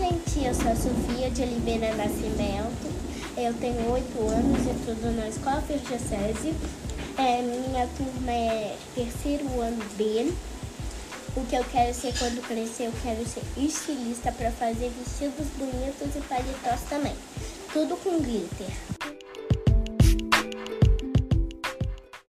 Eu sou a Sofia de Oliveira Nascimento. Eu tenho oito anos, estudo na Escola Firjacese. É, minha turma é terceiro ano B. O que eu quero ser quando crescer, eu quero ser estilista para fazer vestidos bonitos e paletós também. Tudo com glitter.